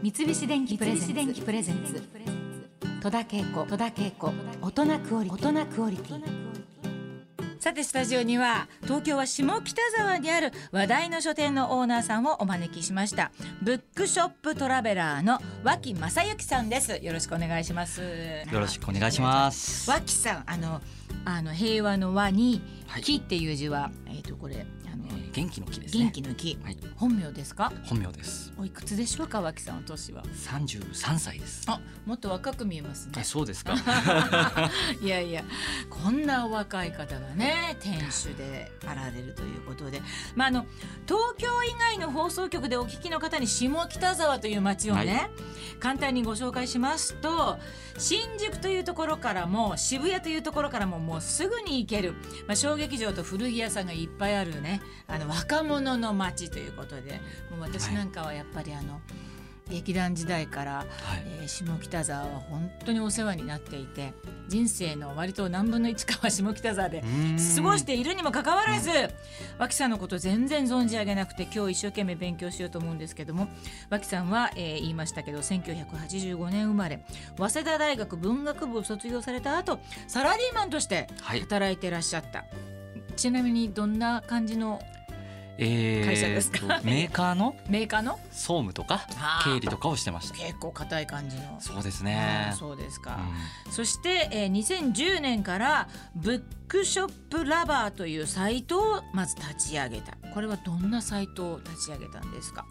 三菱電機プレゼンツ。戸田恵子。戸田恵子。大人クオリ大人クオリティ。さてスタジオには東京は下北沢にある話題の書店のオーナーさんをお招きしました。ブックショップトラベラーの脇正幸さんです。よろしくお願いします。よろしくお願いします。脇さんあのあの平和の和に木っていう字は、えっ、とこれあの、元気の木ですね。元気の木、はい。本名ですか？本名です。おいくつでしょう？か脇さんお年は。三十三歳です。あもっと若く見えますね。あそうですか。いやいや。こんなお若い方がね店主であられるということで、まあ、あの東京以外の放送局でお聞きの方に下北沢という街をね、は簡単にご紹介しますと新宿というところからも渋谷というところからももうすぐに行ける、まあ、小劇場と古着屋さんがいっぱいあるねあの若者の街ということでもう私なんかはやっぱりあの、劇団時代からはい。えー下北沢は本当にお世話になっていて人生の割と何分の1かは下北沢で過ごしているにもかかわらず脇さんのこと全然存じ上げなくて今日一生懸命勉強しようと思うんですけども脇さんは、えー言いましたけど1985年生まれ早稲田大学文学部を卒業された後サラリーマンとしてはい。働いてらっしゃった。ちなみにどんな感じのえー会社ですか？とメーカーの？メーカーの？総務とか？経理とかをしてました。結構硬い感じの。そうですあねーそうですか。うん。そして、えー、2010年からブックショップラバーというサイトをまず立ち上げた。これはどんなサイトを立ち上げたんですか、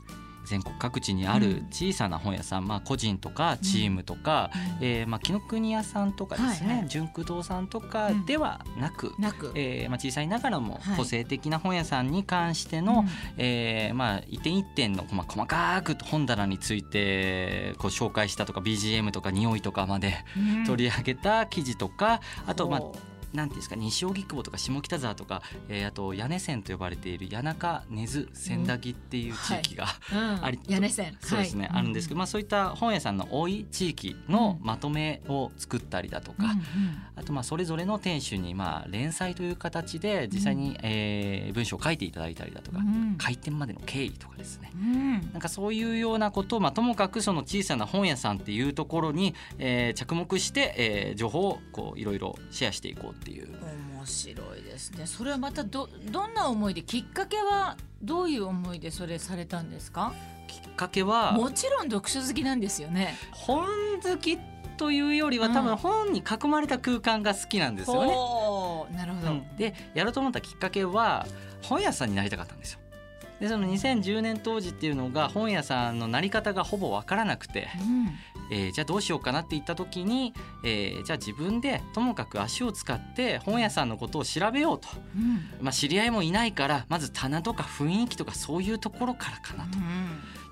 全国各地にある小さな本屋さん、まあ個人とかチームとか、えーまあ紀ノ国屋さんとかですね、はいはい。純駆堂さんとかではなく、なく、えーまあ、小さいながらもはい。個性的な本屋さんに関してうの、ん。えーまあ、一点一点の、まあ、細かく本棚についてこう紹介したとか BGM とか匂いとかまでうん。取り上げた記事とか、あと、まあ、ほなんていうんですか西荻窪とか下北沢とか、えーあと屋根線と呼ばれている谷中根津千駄木っていう地域が、ううん。あり屋根線。そうですね、はい。あるんですけど、まあ、そういった本屋さんの多い地域のまとめを作ったりだとか、うんうん。あとまあそれぞれの店主にまあ連載という形で実際にえー文章を書いていただいたりだとか、うん。開店までの経緯とかですね。うん。なんかそういうようなことを、まあ、ともかくその小さな本屋さんっていうところに、えー着目して、えー情報をこういろいろシェアしていこうっていう。面白いですね。それはまたどどんな思いできっかけはどういう思いでそれされたんですか？きっかけはもちろん読書好きなんですよね。本好きというよりはうん。多分本に囲まれた空間が好きなんですよね。なるほど、うん。でやろうと思ったきっかけは本屋さんになりたかったんですよ。でその2010年当時っていうのが本屋さんのなり方がほぼ分からなくて、うん。えーじゃあどうしようかなって言った時に、えーじゃあ自分でともかく足を使って本屋さんのことを調べようと、うん。まあ、知り合いもいないからまず棚とか雰囲気とかそういうところからかなと。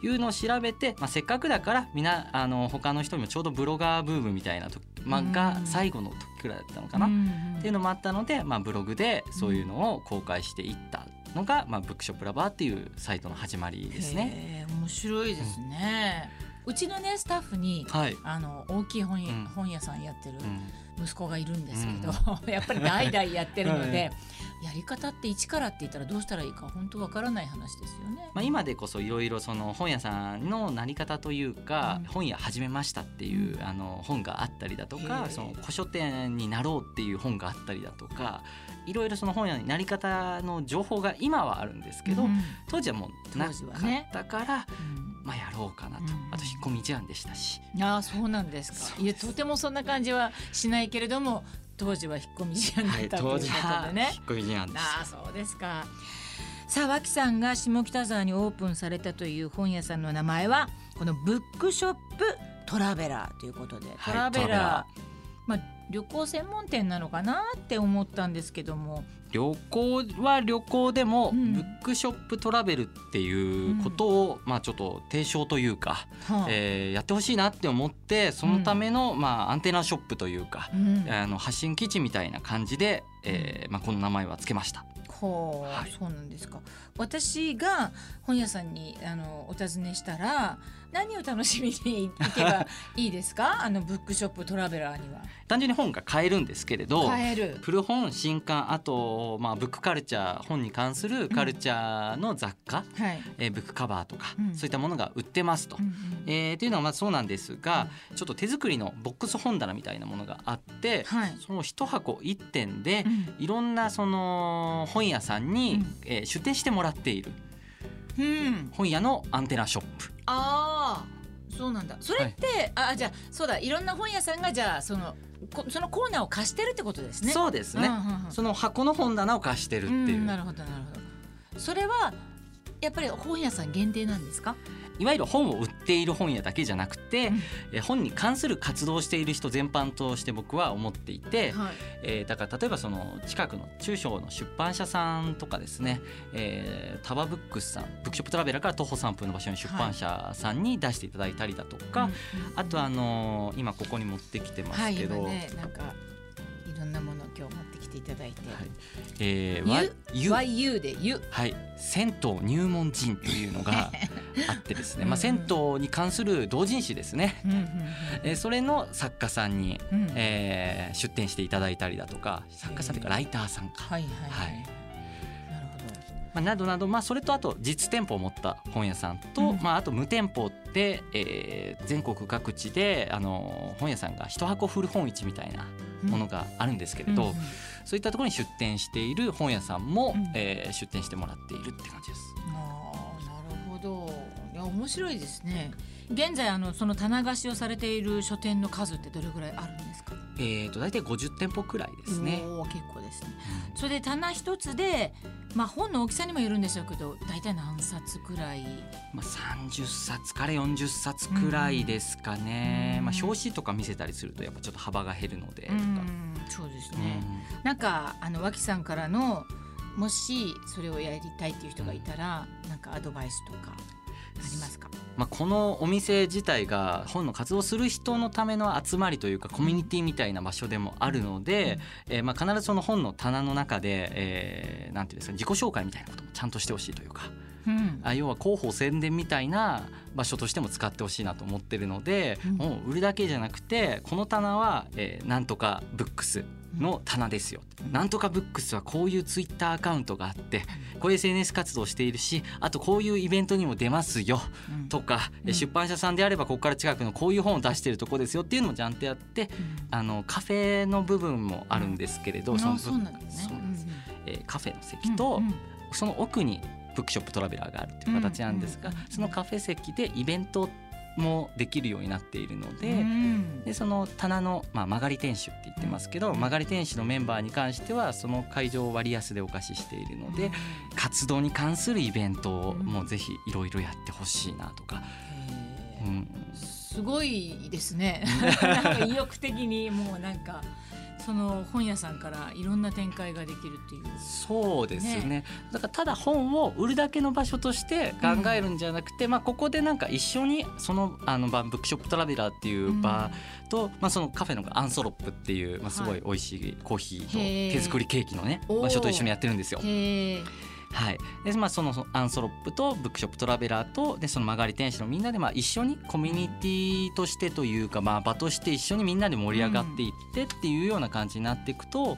いうのを調べて、まあ、せっかくだからみんなあの他の人にもちょうどブロガーブームみたいなと、まあ、がうん最後の時くらいだったのかな、っていうのもあったので、まあ、ブログでそういうのを公開していったのが、まあ、ブックショップラバーっていうサイトの始まりですね。面白いですね、うちのねスタッフにはい、あの大きい本本屋さんやってるうん。息子がいるんですけど、やっぱり代々やってるので、やり方って一からって言ったらどうしたらいいか本当わからない話ですよね。まあ、今でこそいろいろその本屋さんのなり方というか、うん。本屋始めましたっていう、うん。あの本があったりだとかその古書店になろうっていう本があったりだとかいろいろその本屋になり方の情報が今はあるんですけど、うん。当時はもうなかったから、うんまあ、やろうかなと、うんあと引っ込み思案でしたし。ああそうなんですか。いやとてもそんな感じはしないけれども当時は引っ込み思案だったということでね。引っ込み思案です。ああそうですか。さあ脇さんが下北沢にオープンされたという本屋さんの名前はこのブックショップトラベラーということで、はいトラベラーまあ旅行専門店なのかなって思ったんですけども、旅行は旅行でも、うん。ブックショップトラベルっていうことを、まあちょっと提唱というか、はあ。えーやってほしいなって思ってそのための、まあアンテナショップというか、うん。あの発信基地みたいな感じで、えーまあこの名前はつけました。ほう、はい。そうなんですか。私が本屋さんにあのお尋ねしたら何を楽しみに行けば いいですか？あのブックショップトラベラーには。単純に本が買えるんですけれど買える。古本新刊あと、まあ、ブックカルチャー本に関するカルチャーの雑貨、はい、えーブックカバーとか、うん。そういったものが売ってますと。うんうんえーっていうのはまあそうなんですが、ちょっと手作りのボックス本棚みたいなものがあって、はい。その一箱一点でうん。いろんなその本屋さんに、うん。えー出店してもらっている。うん、本屋のアンテナショップ。ああそうなんだ。それって、あじゃあそうだ。いろんな本屋さんがじゃあそのこそのコーナーを貸してるってことですね。そうですね、うんうんうん。その箱の本棚を貸してるっていう、んなるほどなるほど。それはやっぱり本屋さん限定なんですか？いわゆる本を売っている本屋だけじゃなくて、うん。えー本に関する活動をしている人全般として僕は思っていて、はい。えーだから例えばその近くの中小の出版社さんとかですね、えータバブックスさんブックショップトラベラーから徒歩3分の場所に出版社さんに出していただいたりだとか、あとあのー今ここに持ってきてますはいけど、今ねなんかいろんなものを今日持ってきていただいて、はい。えーわゆ YU で U はい、銭湯入門人というのが あってですね、まあ、銭湯に関する同人誌ですね、うんうんえーそれの作家さんに、えー出展していただいたりだとか作家さんというかライターさんか、はいはいはい、はい。なるほど。まあ、などなど、まあ、それとあと実店舗を持った本屋さんと、うん。まあ、あと無店舗で、えー全国各地であの本屋さんが一箱古本市みたいなものがあるんですけれど、そういったところに出店している本屋さんも、うん。えー出店してもらっているって感じです。面白いですね。現在あのその棚貸しをされている書店の数ってどれぐらいあるんですか？えー、と大体50店舗くらいですね。結構ですね。それで棚一つでまあ本の大きさにもよるんでしょうけど大体何冊くらい？まあ、30冊から40冊くらいですかね、うん。まあ、表紙とか見せたりするとやっぱちょっと幅が減るのでとか、うんそうですね、うん。なんかあの脇さんからのもしそれをやりたいっていう人がいたら、なんかアドバイスとかありますか？まあ、このお店自体が本の活動する人のための集まりというかコミュニティみたいな場所でもあるので、えーまあ必ずその本の棚の中で、えーなんていうんですか自己紹介みたいなこともちゃんとしてほしいというかうん。あ要は広報宣伝みたいな場所としても使ってほしいなと思ってるので、うん。もう売るだけじゃなくてこの棚は、えーなんとかブックスの棚ですよ、うんなんとかブックスはこういうツイッターアカウントがあってこういう SNS 活動しているしあとこういうイベントにも出ますようん。とか、うん。出版社さんであればここから近くのこういう本を出してるとこですよっていうのもちゃんとやってあのカフェの部分もあるんですけれど、うん、あのそうなんですね。えーカフェの席うんと、うんうん。その奥にブックショップトラベラーがあるっていう形なんですが、うんうんそのカフェ席でイベントもできるようになっているので。うん。でその棚の、まあ、曲がり店主って言ってますけど、曲がり店主のメンバーに関してはその会場を割安でお貸ししているので、活動に関するイベントをもうぜひいろいろやってほしいなとか、うん、すごいですね。なんか意欲的にもうなんかその本屋さんからいろんな展開ができるっていう。そうですね。だからただ本を売るだけの場所として考えるんじゃなくて、まあ、ここでなんか一緒にそのあの場ブックショップトラベラーっていう場と、まあ、そのカフェのアンソロップっていう、まあ、すごい美味しいコーヒー。と手作りケーキのね場所と一緒にやってるんですよ。へえはい。でまあ、そのアンソロップとブックショップトラベラーとでその曲がり天使のみんなでまあ一緒にコミュニティとしてというか、まあ、場として一緒にみんなで盛り上がっていってっていうような感じになっていくと、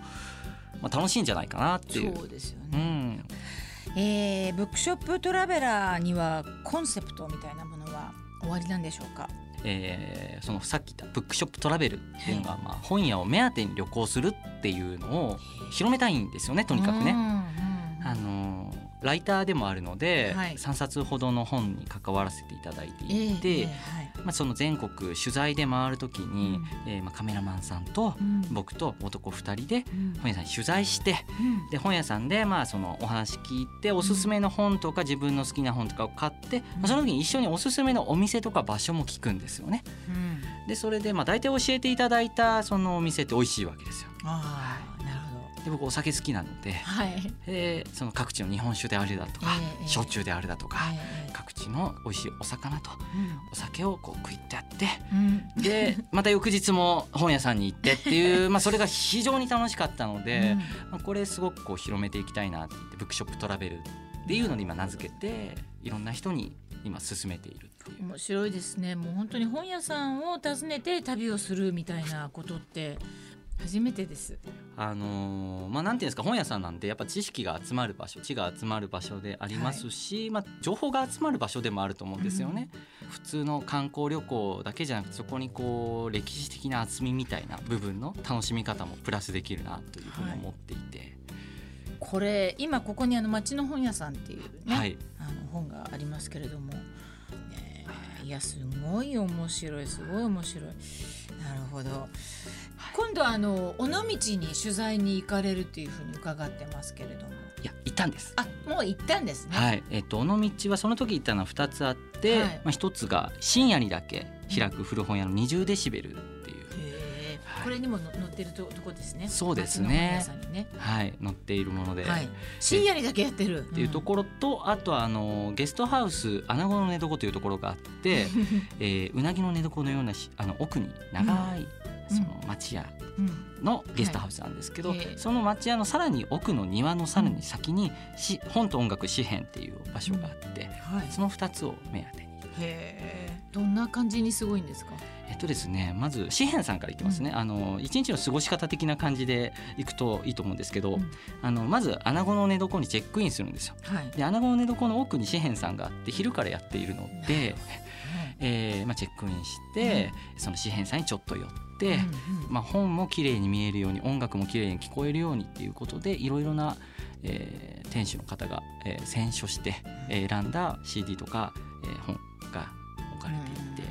まあ、楽しいんじゃないかなっていう。そうですよね、うん、えーブックショップトラベラーにはコンセプトみたいなものは終わりなんでしょうか？えーそのさっき言ったブックショップトラベルっていうのが、まあ、本屋を目当てに旅行するっていうのを広めたいんですよねとにかくね。あのーライターでもあるので、はい。3冊ほどの本に関わらせていただいていて、ええええはい。まあ、その全国取材で回る時に、えーまあ、カメラマンさんとうん。僕と男2人でうん。本屋さんに取材してうん。で本屋さんでまあそのお話聞いておすすめの本とか自分の好きな本とかを買って、まあ、その時に一緒におすすめのお店とか場所も聞くんですよね。うん。でそれでまあ大体教えていただいたそのお店って美味しいわけですよ。ああなるほどで僕お酒好きなので、はい。えーその各地の日本酒であるだとか、ええ焼酎であるだとか、え各地の美味しいお魚とお酒をこう食いってやってうん。うんでまた翌日も本屋さんに行ってっていう、まあ、それが非常に楽しかったので、まあ、これすごくこう広めていきたいなってブックショップトラベルっていうのに今名付けていろんな人に今進めている。面白いですね。もう本当に本屋さんを訪ねて旅をするみたいなことって初めてです。あのーまあなんていうんですか本屋さんなんでやっぱ知識が集まる場所知が集まる場所でありますし、まあ情報が集まる場所でもあると思うんですよね。普通の観光旅行だけじゃなくてそこにこう歴史的な厚みみたいな部分の楽しみ方もプラスできるなというふうに思っていて、これ今ここにあの町の本屋さんっていうね、はいあの本がありますけれども、ねいやすごい面白いすごい面白い。なるほど。今度あの尾道に取材に行かれるっていうふうに伺ってますけれども、いや行ったんです。あもう行ったんですね。はい、えっと尾道はその時行ったのは2つあって、はいまあ一つが深夜にだけ開く古本屋の20デシベルっていう、はいこれにもの載ってるととこですね。そうですねね。はい、載っているもので。はい。深夜にだけやってる。っていうところと、あとはあのゲストハウス穴子の寝床というところがあって、えーうなぎの寝床のようなしあの奥に長い、うんその町屋うんのゲストハウスなんですけど、その町屋のさらに奥の庭のさらに先に、し本と音楽詩編っていう場所があって、はい。その2つを目当てに。へえ。どんな感じにすごいんですか？えっとですね、まず詩編さんからいきますね、あの一日の過ごし方的な感じで行くといいと思うんですけど、うんあのまず穴子の寝床にチェックインするんですよ。はい。で穴子の寝床の奥に詩編さんがあって昼からやっているので、えーまあ、チェックインして、その詩編さんにちょっと寄って、うんうん。まあ、本も綺麗に見えるように音楽も綺麗に聞こえるようにっていうことでいろいろな、えー店主の方が、えー選書して、えー選んだ CD とか、えー本が置かれていて、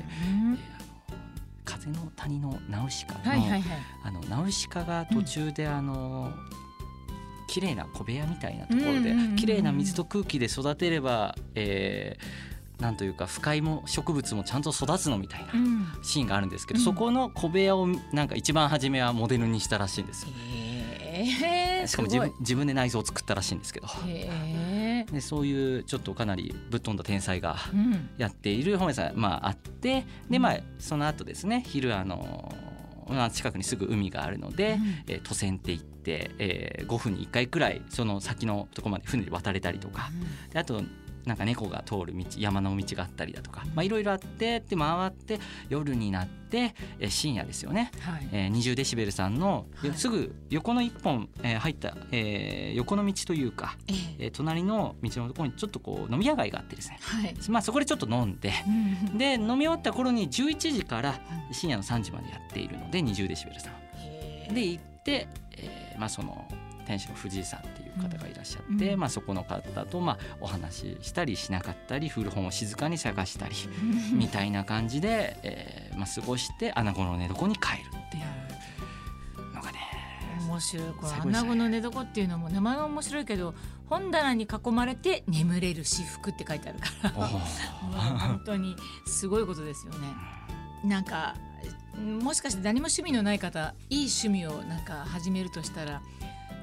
風の谷のナウシカの,、はいはいはい。あのナウシカが途中であの、綺麗な小部屋みたいなところでうんうん。綺麗な水と空気で育てれば、えーなんというか不快も植物もちゃんと育つのみたいなうん。シーンがあるんですけど、うんそこの小部屋をなんか一番初めはモデルにしたらしいんですよ。へえ。しかも自分自分で内装を作ったらしいんですけどへえ。でそういうちょっとかなりぶっ飛んだ天才がうん。やっている本屋さん、まあ、あってで、まあ、その後ですね昼あのまあ近くにすぐ海があるので、うんえー、都線って行って、えー5分に1回くらいその先のとこまで船で渡れたりとかであとなんか猫が通る道山の道があったりだとかまあいろいろあってで回って夜になって、えー深夜ですよね、はい。えー、20デシベルさんの、はい。すぐ横の一本、えー入った、えー横の道というか、ええ。えー隣の道のところにちょっとこう飲み屋街があってですね、はい。まあ、そこでちょっと飲んでうんで飲み終わった頃に11時から深夜の3時までやっているので20デシベルさんで行って、えーまあ、その店主の藤井さんっていう方がいらっしゃって、うん。まあ、そこの方とまあお話ししたりしなかったり古本を静かに探したりみたいな感じで、えーまあ、過ごして穴子の寝床に帰るっていうのがね面白い。これ穴子の寝床っていうのも名前は面白いけど本棚に囲まれて眠れる私服って書いてあるから本当にすごいことですよね。なんかもしかして何も趣味のない方いい趣味をなんか始めるとしたら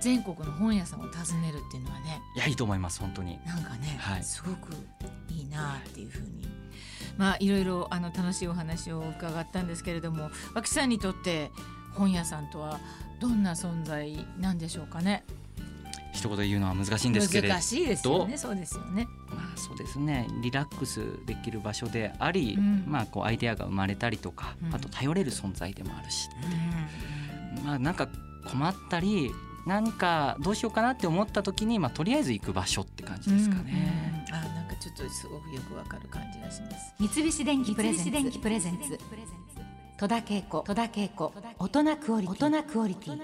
全国の本屋さんを訪ねるっていうのはねいやいいと思います本当に。なんかね、はいすごくいいなっていうふうにまあいろいろあの楽しいお話を伺ったんですけれども脇さんにとって本屋さんとはどんな存在なんでしょうかね？一言で言うのは難しいんですけれど難しいですよね。そうですよね。まあ、そうですねリラックスできる場所であり、うんまあ、こうアイデアが生まれたりとか、うんあと頼れる存在でもあるし、まあ、なんか困ったり何かどうしようかなって思った時に、まあ、とりあえず行く場所って感じですかね。うんうん。あなんかちょっとすごくよくわかる感じがします。三菱電機プレゼンツ。電機プレゼンツ。戸田恵子。戸田恵子。大人クオリティ。大人クオリティ